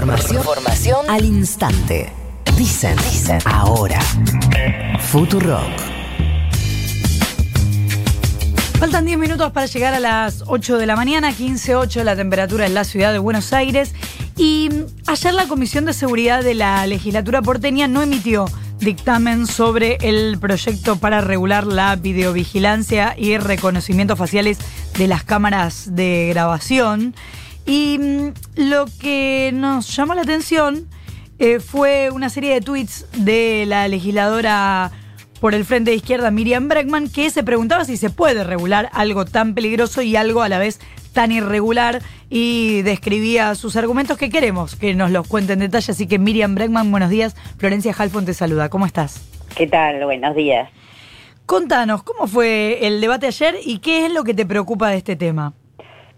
Información, información al instante. Dicen, dicen, ahora. Futurock. Faltan 10 minutos para llegar a las 8 de la mañana, 15.8 la temperatura en la ciudad de Buenos Aires. Y ayer la Comisión de Seguridad de la Legislatura porteña no emitió dictamen sobre el proyecto para regular la videovigilancia y reconocimientos faciales de las cámaras de grabación. Y mm, lo que nos llamó la atención eh, fue una serie de tweets de la legisladora por el Frente de Izquierda, Miriam Bregman, que se preguntaba si se puede regular algo tan peligroso y algo a la vez tan irregular y describía sus argumentos que queremos que nos los cuente en detalle. Así que Miriam Bregman, buenos días. Florencia Halfon te saluda. ¿Cómo estás? ¿Qué tal? Buenos días. Contanos, ¿cómo fue el debate ayer y qué es lo que te preocupa de este tema?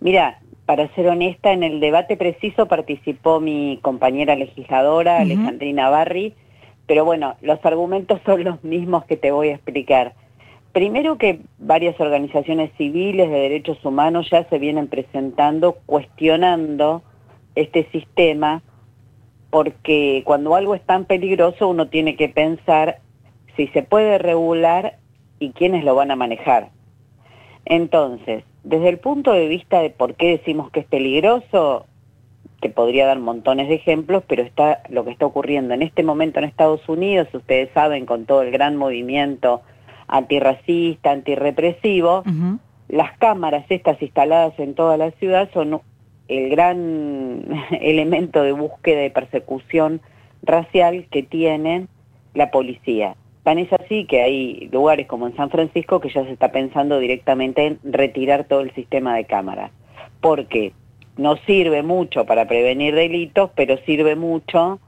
Mira, para ser honesta, en el debate preciso participó mi compañera legisladora, Alejandrina Barri, pero bueno, los argumentos son los mismos que te voy a explicar. Primero que varias organizaciones civiles de derechos humanos ya se vienen presentando cuestionando este sistema porque cuando algo es tan peligroso uno tiene que pensar si se puede regular y quiénes lo van a manejar. Entonces, desde el punto de vista de por qué decimos que es peligroso, te podría dar montones de ejemplos, pero está lo que está ocurriendo en este momento en Estados Unidos, ustedes saben, con todo el gran movimiento antirracista, antirrepresivo, las cámaras estas instaladas en toda la ciudad son el gran elemento de búsqueda y persecución racial que tiene la policía. Tan es así que hay lugares como en San Francisco que ya se está pensando directamente en retirar todo el sistema de cámaras. Porque no sirve mucho para prevenir delitos, pero sirve mucho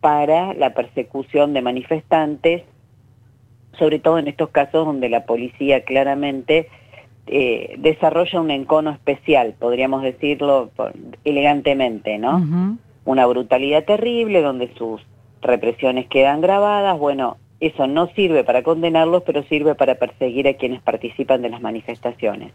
para la persecución de manifestantes sobre todo en estos casos donde la policía claramente eh, desarrolla un encono especial, podríamos decirlo elegantemente, ¿no? Una brutalidad terrible donde sus represiones quedan grabadas, bueno, eso no sirve para condenarlos, pero sirve para perseguir a quienes participan de las manifestaciones.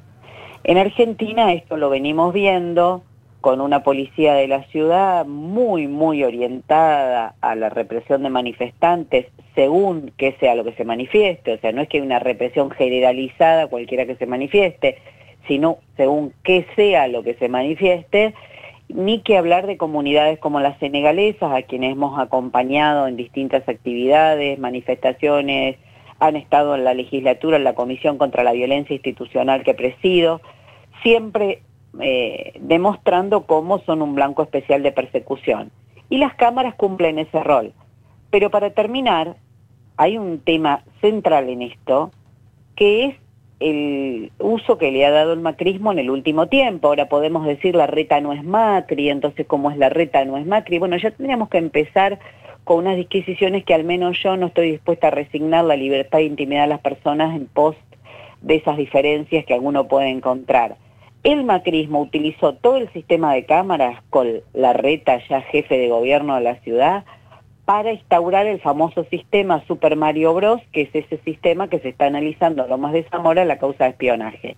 En Argentina esto lo venimos viendo, con una policía de la ciudad muy, muy orientada a la represión de manifestantes según que sea lo que se manifieste, o sea, no es que hay una represión generalizada cualquiera que se manifieste, sino según qué sea lo que se manifieste, ni que hablar de comunidades como las senegalesas, a quienes hemos acompañado en distintas actividades, manifestaciones, han estado en la legislatura, en la Comisión contra la Violencia Institucional que presido, siempre eh, demostrando cómo son un blanco especial de persecución. Y las cámaras cumplen ese rol. Pero para terminar, hay un tema central en esto, que es el uso que le ha dado el macrismo en el último tiempo. Ahora podemos decir la reta no es Macri, entonces ¿cómo es la reta no es Macri? Bueno, ya tendríamos que empezar con unas disquisiciones que al menos yo no estoy dispuesta a resignar la libertad e intimidad de las personas en pos de esas diferencias que alguno puede encontrar. El macrismo utilizó todo el sistema de cámaras con la reta ya jefe de gobierno de la ciudad para instaurar el famoso sistema Super Mario Bros, que es ese sistema que se está analizando lo más de Zamora la causa de espionaje.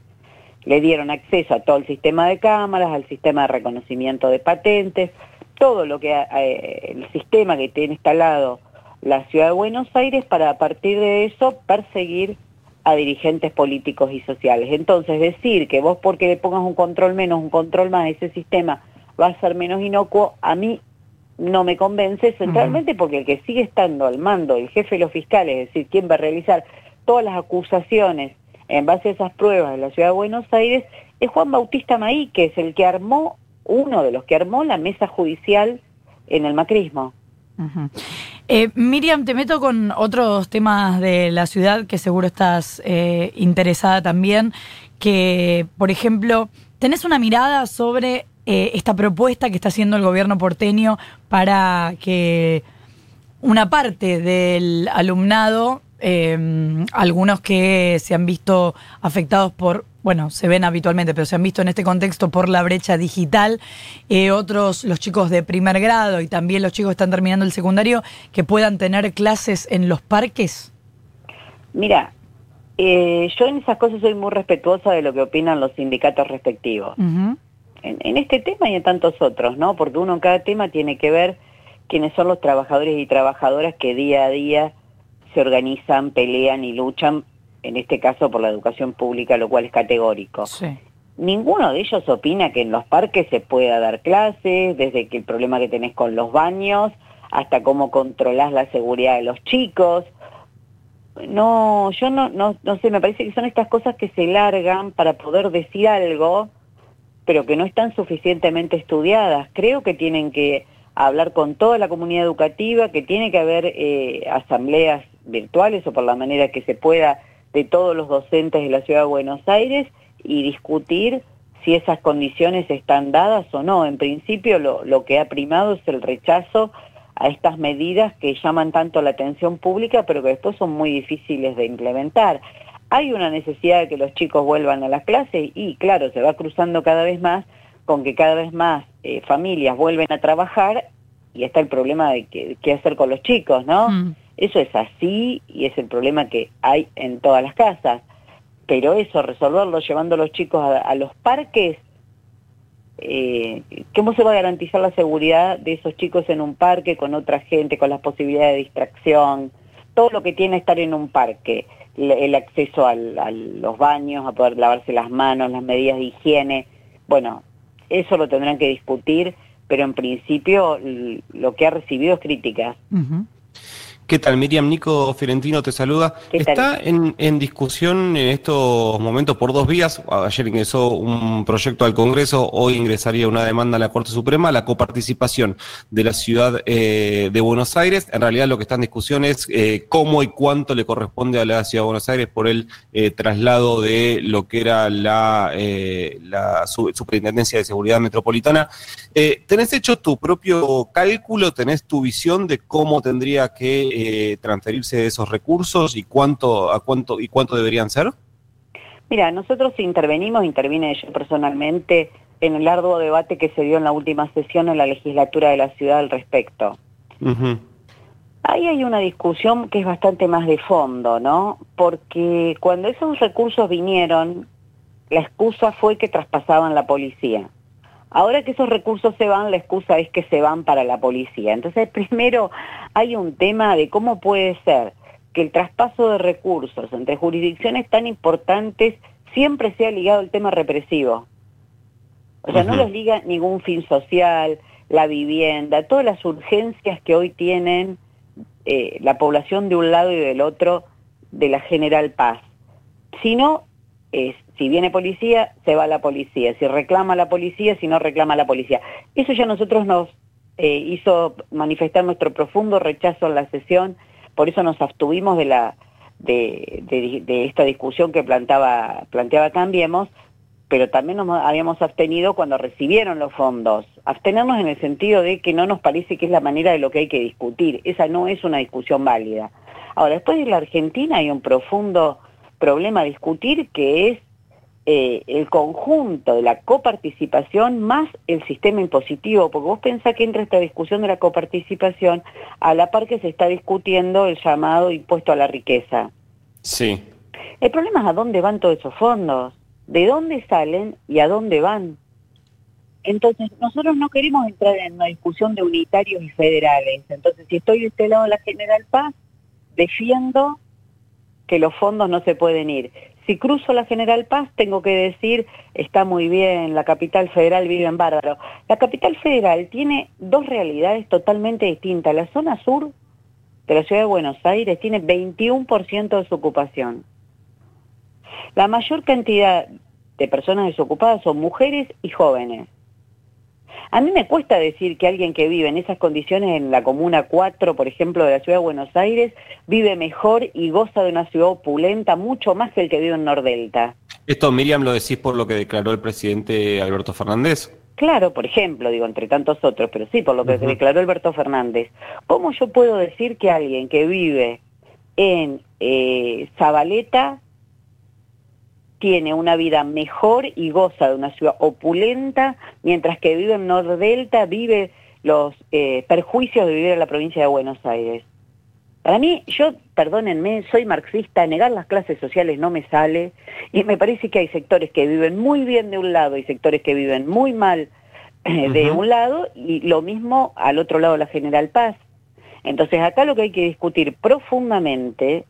Le dieron acceso a todo el sistema de cámaras, al sistema de reconocimiento de patentes, todo lo que eh, el sistema que tiene instalado la ciudad de Buenos Aires para a partir de eso perseguir a dirigentes políticos y sociales. Entonces, decir que vos porque le pongas un control menos, un control más, ese sistema va a ser menos inocuo, a mí no me convence, centralmente porque el que sigue estando al mando, el jefe de los fiscales, es decir, quien va a realizar todas las acusaciones en base a esas pruebas de la ciudad de Buenos Aires, es Juan Bautista Maí, que es el que armó, uno de los que armó la mesa judicial en el macrismo. Eh, Miriam, te meto con otros temas de la ciudad que seguro estás eh, interesada también, que, por ejemplo, tenés una mirada sobre eh, esta propuesta que está haciendo el gobierno porteño para que una parte del alumnado, algunos que se han visto afectados por bueno, se ven habitualmente, pero se han visto en este contexto por la brecha digital, eh, otros, los chicos de primer grado y también los chicos que están terminando el secundario, que puedan tener clases en los parques? Mira, eh, yo en esas cosas soy muy respetuosa de lo que opinan los sindicatos respectivos. En, este tema y en tantos otros, ¿no? Porque uno en cada tema tiene que ver quiénes son los trabajadores y trabajadoras que día a día se organizan, pelean y luchan, en este caso por la educación pública, lo cual es categórico. Ninguno de ellos opina que en los parques se pueda dar clases, desde que el problema que tenés con los baños, hasta cómo controlás la seguridad de los chicos. No, yo no, no, no sé, me parece que son estas cosas que se largan para poder decir algo, pero que no están suficientemente estudiadas. Creo que tienen que hablar con toda la comunidad educativa, que tiene que haber eh, asambleas virtuales o por la manera que se pueda de todos los docentes de la Ciudad de Buenos Aires y discutir si esas condiciones están dadas o no. En principio lo, lo que ha primado es el rechazo a estas medidas que llaman tanto la atención pública, pero que después son muy difíciles de implementar. Hay una necesidad de que los chicos vuelvan a las clases y claro, se va cruzando cada vez más con que cada vez más eh, familias vuelven a trabajar y está el problema de qué hacer con los chicos, ¿no? Mm. Eso es así y es el problema que hay en todas las casas. Pero eso, resolverlo llevando a los chicos a los parques, eh, ¿cómo se va a garantizar la seguridad de esos chicos en un parque con otra gente, con las posibilidades de distracción? Todo lo que tiene estar en un parque, el acceso a los baños, a poder lavarse las manos, las medidas de higiene. Bueno, eso lo tendrán que discutir, pero en principio lo que ha recibido es críticas. ¿Qué tal? Miriam Nico Fiorentino te saluda. Está en, discusión en estos momentos por dos vías. Ayer ingresó un proyecto al Congreso, hoy ingresaría una demanda a la Corte Suprema, la coparticipación de la ciudad eh, de Buenos Aires. En realidad lo que está en discusión es eh, cómo y cuánto le corresponde a la ciudad de Buenos Aires por el eh, traslado de lo que era la, la Superintendencia de Seguridad Metropolitana. ¿Tenés hecho tu propio cálculo? ¿Tenés tu visión de cómo tendría que eh, transferirse esos recursos y cuánto, a cuánto, y cuánto deberían ser? Mira, nosotros intervenimos, intervine yo personalmente en el arduo debate que se dio en la última sesión en la legislatura de la ciudad al respecto. Ahí hay una discusión que es bastante más de fondo, ¿no? Porque cuando esos recursos vinieron, la excusa fue que traspasaban la policía. Ahora que esos recursos se van, la excusa es que se van para la policía. Entonces, primero hay un tema de cómo puede ser que el traspaso de recursos entre jurisdicciones tan importantes siempre sea ligado al tema represivo. O sea, no los liga ningún fin social, la vivienda, todas las urgencias que hoy tienen eh, la población de un lado y del otro de la General Paz, sino es, si viene policía, se va la policía, si reclama la policía, si no reclama la policía. Eso ya nosotros nos eh, hizo manifestar nuestro profundo rechazo a la sesión, por eso nos abstuvimos de, la, de, de, esta discusión que planteaba, planteaba Cambiemos, pero también nos habíamos abstenido cuando recibieron los fondos. Abstenernos en el sentido de que no nos parece que es la manera de lo que hay que discutir. Esa no es una discusión válida. Ahora, después de la Argentina hay un profundo problema a discutir, que es eh, el conjunto de la coparticipación más el sistema impositivo, porque vos pensás que entra esta discusión de la coparticipación a la par que se está discutiendo el llamado impuesto a la riqueza. Sí. El problema es a dónde van todos esos fondos, de dónde salen y a dónde van. Entonces, nosotros no queremos entrar en una discusión de unitarios y federales. Entonces, si estoy de este lado de la General Paz, defiendo que los fondos no se pueden ir. Si cruzo la General Paz, tengo que decir, está muy bien, la capital federal vive en bárbaro. La capital federal tiene dos realidades totalmente distintas. La zona sur de la ciudad de Buenos Aires tiene 21% de su ocupación. La mayor cantidad de personas desocupadas son mujeres y jóvenes. A mí me cuesta decir que alguien que vive en esas condiciones en la Comuna 4, por ejemplo, de la Ciudad de Buenos Aires, vive mejor y goza de una ciudad opulenta mucho más que el que vive en Nordelta. Esto, Miriam, lo decís por lo que declaró el presidente Alberto Fernández. Claro, por ejemplo, digo, entre tantos otros, pero sí, por lo que declaró Alberto Fernández. ¿Cómo yo puedo decir que alguien que vive en eh, Zabaleta tiene una vida mejor y goza de una ciudad opulenta, mientras que vive en Nordelta, vive los eh, perjuicios de vivir en la provincia de Buenos Aires. Para mí, yo, perdónenme, soy marxista, negar las clases sociales no me sale y me parece que hay sectores que viven muy bien de un lado y sectores que viven muy mal eh, de un lado y lo mismo al otro lado la General Paz. Entonces acá lo que hay que discutir profundamente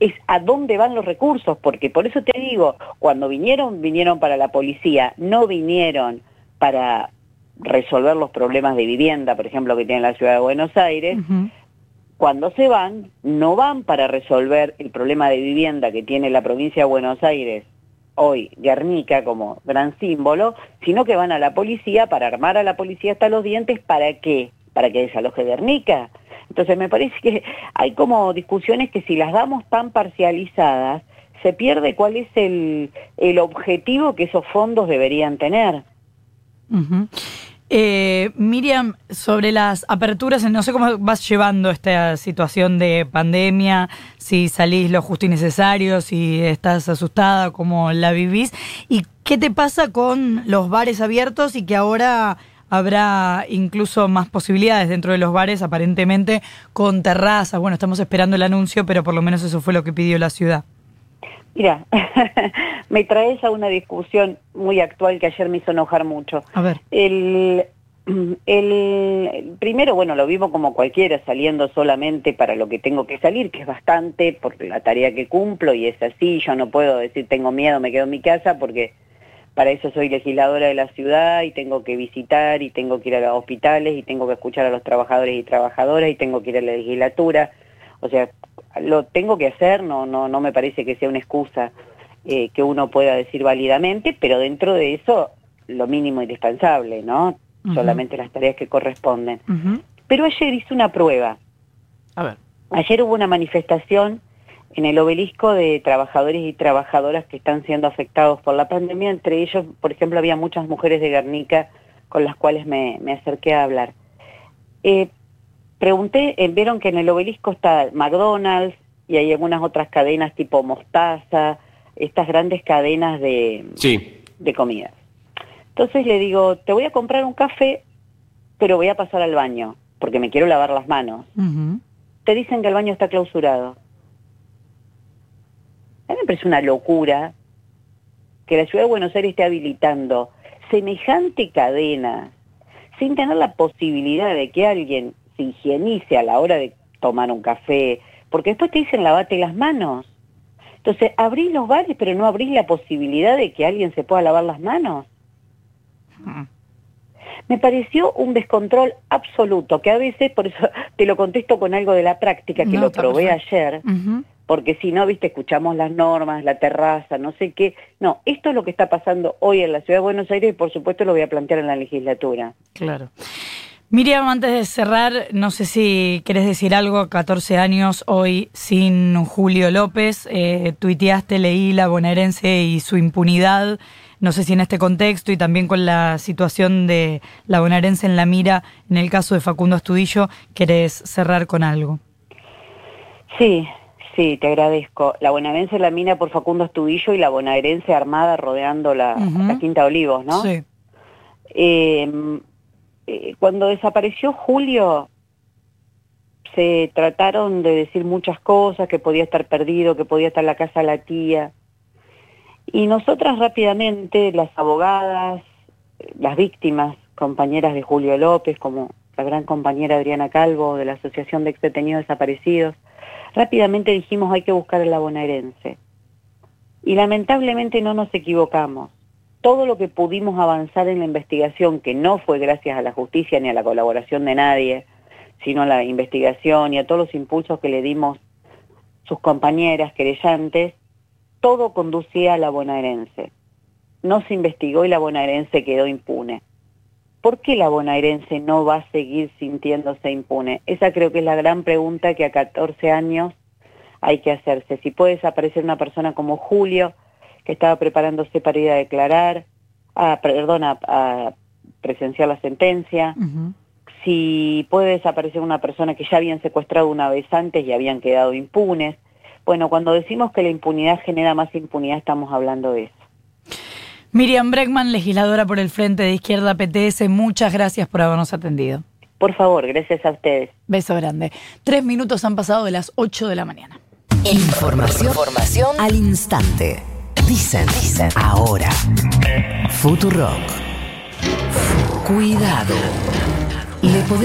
es a dónde van los recursos, porque por eso te digo, cuando vinieron, vinieron para la policía, no vinieron para resolver los problemas de vivienda, por ejemplo, que tiene la ciudad de Buenos Aires. Cuando se van, no van para resolver el problema de vivienda que tiene la provincia de Buenos Aires, hoy Guernica como gran símbolo, sino que van a la policía para armar a la policía hasta los dientes, ¿para qué? Para que desaloje Guernica. Entonces me parece que hay como discusiones que si las damos tan parcializadas, se pierde cuál es el, el objetivo que esos fondos deberían tener. Eh, Miriam, sobre las aperturas, no sé cómo vas llevando esta situación de pandemia, si salís lo justo y necesario, si estás asustada, cómo la vivís, y qué te pasa con los bares abiertos y que ahora habrá incluso más posibilidades dentro de los bares, aparentemente con terrazas. Bueno, estamos esperando el anuncio, pero por lo menos eso fue lo que pidió la ciudad. Mira, me traes a una discusión muy actual que ayer me hizo enojar mucho. A ver. El, el, primero, bueno, lo vivo como cualquiera, saliendo solamente para lo que tengo que salir, que es bastante por la tarea que cumplo y es así. Yo no puedo decir tengo miedo, me quedo en mi casa porque para eso soy legisladora de la ciudad y tengo que visitar y tengo que ir a los hospitales y tengo que escuchar a los trabajadores y trabajadoras y tengo que ir a la legislatura. O sea, lo tengo que hacer, no, no, no me parece que sea una excusa eh, que uno pueda decir válidamente, pero dentro de eso lo mínimo indispensable, ¿no? Solamente las tareas que corresponden. Pero ayer hice una prueba. A ver. Ayer hubo una manifestación en el obelisco de trabajadores y trabajadoras que están siendo afectados por la pandemia. Entre ellos, por ejemplo, había muchas mujeres de Guernica con las cuales me, acerqué a hablar. Eh, pregunté, eh, vieron que en el obelisco está McDonald's y hay algunas otras cadenas tipo Mostaza, estas grandes cadenas de, de comidas. Entonces le digo, te voy a comprar un café, pero voy a pasar al baño, porque me quiero lavar las manos. Te dicen que el baño está clausurado. Parece una locura que la ciudad de Buenos Aires esté habilitando semejante cadena sin tener la posibilidad de que alguien se higienice a la hora de tomar un café, porque después te dicen lavate las manos. Entonces, abrís los bares, pero no abrís la posibilidad de que alguien se pueda lavar las manos. Mm. Me pareció un descontrol absoluto, que a veces, por eso te lo contesto con algo de la práctica, que lo probé ayer, porque si no, viste, escuchamos las normas, la terraza, no sé qué. No, esto es lo que está pasando hoy en la Ciudad de Buenos Aires y por supuesto lo voy a plantear en la legislatura. Claro. Miriam, antes de cerrar, no sé si querés decir algo, 14 años hoy sin Julio López, eh, tuiteaste, leí la bonaerense y su impunidad, no sé si en este contexto y también con la situación de la bonaerense en la mira, en el caso de Facundo Astudillo, querés cerrar con algo. Sí, sí, te agradezco. La bonaerense en la mira por Facundo Astudillo y la bonaerense armada rodeando la, Quinta Olivos, ¿no? Sí. Eh, eh, cuando desapareció Julio, se trataron de decir muchas cosas, que podía estar perdido, que podía estar en la casa de la tía. Y nosotras rápidamente, las abogadas, las víctimas, compañeras de Julio López, como la gran compañera Adriana Calvo de la Asociación de Ex Desaparecidos, rápidamente dijimos hay que buscar a la. Y lamentablemente no nos equivocamos todo lo que pudimos avanzar en la investigación, que no fue gracias a la justicia ni a la colaboración de nadie, sino a la investigación y a todos los impulsos que le dimos sus compañeras querellantes, todo conducía a la bonaerense. No se investigó y la bonaerense quedó impune. ¿Por qué la bonaerense no va a seguir sintiéndose impune? Esa creo que es la gran pregunta que a 14 años hay que hacerse. Si puede desaparecer una persona como Julio, que estaba preparándose para ir a declarar, a, perdón, a, presenciar la sentencia. Si puede desaparecer una persona que ya habían secuestrado una vez antes y habían quedado impunes. Bueno, cuando decimos que la impunidad genera más impunidad, estamos hablando de eso. Miriam Breckman, legisladora por el Frente de Izquierda PTS, muchas gracias por habernos atendido. por favor, gracias a ustedes. Beso grande. Tres minutos han pasado de las 8 de la mañana. Información, Información al instante. Dicen, dicen, ahora. Futurock. Cuidado.